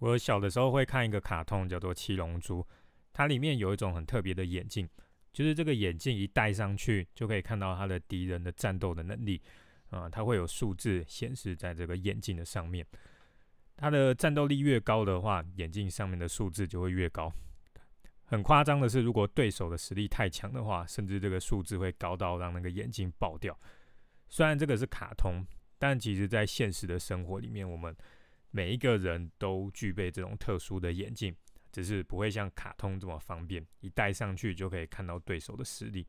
我小的时候会看一个卡通，叫做《七龙珠》，它里面有一种很特别的眼镜，就是这个眼镜一戴上去，就可以看到他的敌人的战斗的能力啊，它会有数字显示在这个眼镜的上面。它的战斗力越高的话，眼镜上面的数字就会越高。很夸张的是，如果对手的实力太强的话，甚至这个数字会高到让那个眼镜爆掉。虽然这个是卡通，但其实在现实的生活里面，我们每一个人都具备这种特殊的眼镜，只是不会像卡通这么方便，一戴上去就可以看到对手的实力。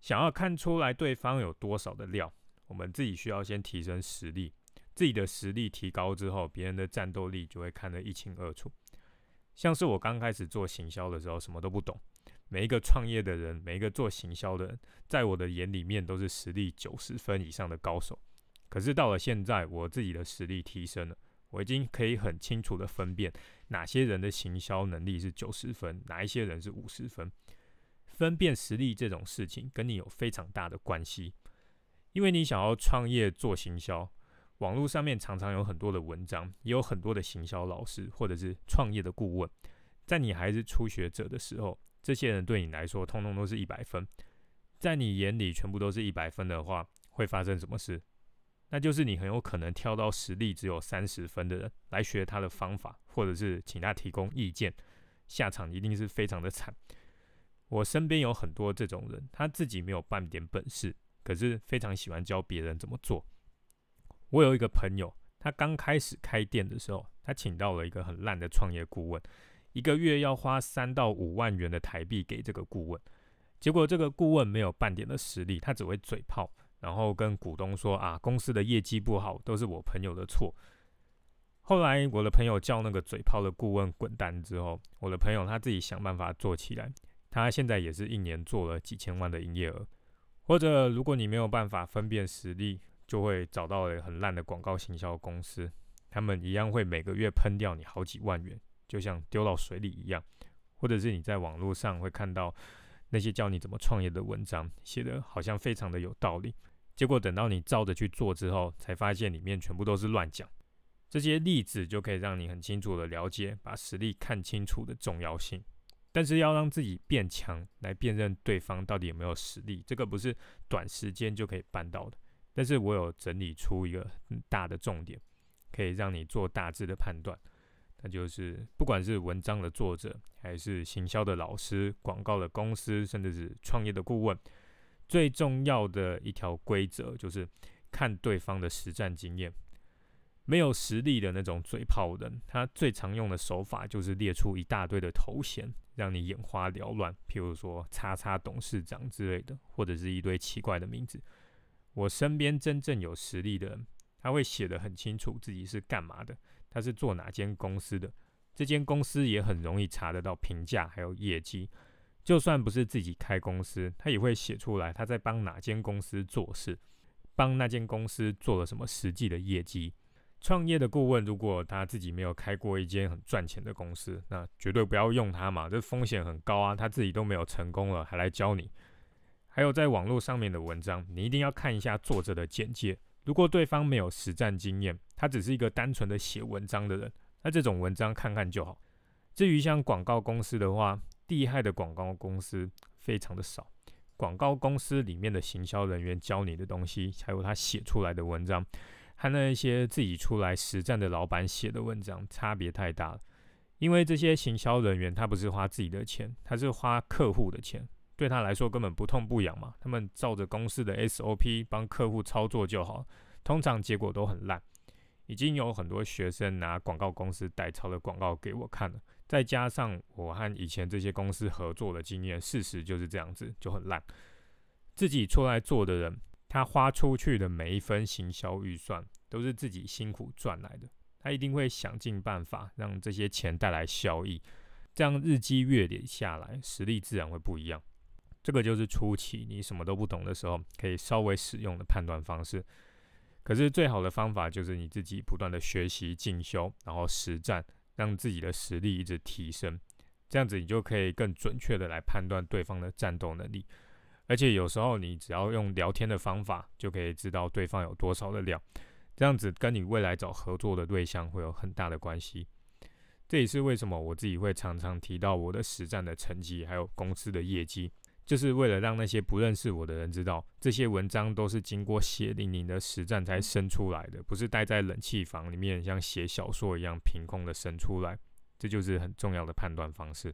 想要看出来对方有多少的料，我们自己需要先提升实力。自己的实力提高之后，别人的战斗力就会看得一清二楚。像是我刚开始做行销的时候，什么都不懂。每一个创业的人，每一个做行销的人，在我的眼里面都是实力九十分以上的高手。可是到了现在，我自己的实力提升了。我已经可以很清楚的分辨哪些人的行销能力是九十分，哪一些人是五十分。分辨实力这种事情跟你有非常大的关系，因为你想要创业做行销，网络上面常常有很多的文章，也有很多的行销老师或者是创业的顾问。在你还是初学者的时候，这些人对你来说通通都是一百分，在你眼里全部都是一百分的话，会发生什么事？那就是你很有可能挑到实力只有三十分的人来学他的方法，或者是请他提供意见，下场一定是非常的惨。我身边有很多这种人，他自己没有半点本事，可是非常喜欢教别人怎么做。我有一个朋友，他刚开始开店的时候，他请到了一个很烂的创业顾问，一个月要花三到五万元的台币给这个顾问，结果这个顾问没有半点的实力，他只会嘴炮。然后跟股东说啊，公司的业绩不好，都是我朋友的错。后来我的朋友叫那个嘴炮的顾问滚蛋之后，我的朋友他自己想办法做起来。他现在也是一年做了几千万的营业额。或者如果你没有办法分辨实力，就会找到很烂的广告行销公司，他们一样会每个月喷掉你好几万元，就像丢到水里一样。或者是你在网络上会看到那些教你怎么创业的文章，写的好像非常的有道理。结果等到你照着去做之后，才发现里面全部都是乱讲。这些例子就可以让你很清楚的了解把实力看清楚的重要性。但是要让自己变强，来辨认对方到底有没有实力，这个不是短时间就可以办到的。但是我有整理出一个大的重点，可以让你做大致的判断。那就是不管是文章的作者，还是行销的老师、广告的公司，甚至是创业的顾问。最重要的一条规则就是看对方的实战经验。没有实力的那种嘴炮人，他最常用的手法就是列出一大堆的头衔，让你眼花缭乱。譬如说“叉叉董事长”之类的，或者是一堆奇怪的名字。我身边真正有实力的人，他会写得很清楚自己是干嘛的，他是做哪间公司的，这间公司也很容易查得到评价还有业绩。就算不是自己开公司，他也会写出来他在帮哪间公司做事，帮那间公司做了什么实际的业绩。创业的顾问如果他自己没有开过一间很赚钱的公司，那绝对不要用他嘛，这风险很高啊，他自己都没有成功了，还来教你。还有在网络上面的文章，你一定要看一下作者的简介。如果对方没有实战经验，他只是一个单纯的写文章的人，那这种文章看看就好。至于像广告公司的话，厉害的广告公司非常的少，广告公司里面的行销人员教你的东西，还有他写出来的文章，和那一些自己出来实战的老板写的文章差别太大了。因为这些行销人员他不是花自己的钱，他是花客户的钱，对他来说根本不痛不痒嘛。他们照着公司的 SOP 帮客户操作就好，通常结果都很烂。已经有很多学生拿广告公司代抄的广告给我看了。再加上我和以前这些公司合作的经验，事实就是这样子，就很烂。自己出来做的人，他花出去的每一分行销预算，都是自己辛苦赚来的，他一定会想尽办法让这些钱带来效益。这样日积月累下来，实力自然会不一样。这个就是初期你什么都不懂的时候，可以稍微使用的判断方式。可是最好的方法就是你自己不断的学习进修，然后实战。让自己的实力一直提升，这样子你就可以更准确的来判断对方的战斗能力。而且有时候你只要用聊天的方法，就可以知道对方有多少的料。这样子跟你未来找合作的对象会有很大的关系。这也是为什么我自己会常常提到我的实战的成绩，还有公司的业绩，就是为了让那些不认识我的人知道，这些文章都是经过血淋淋的实战才生出来的，不是待在冷气房里面像写小说一样凭空的生出来。这就是很重要的判断方式。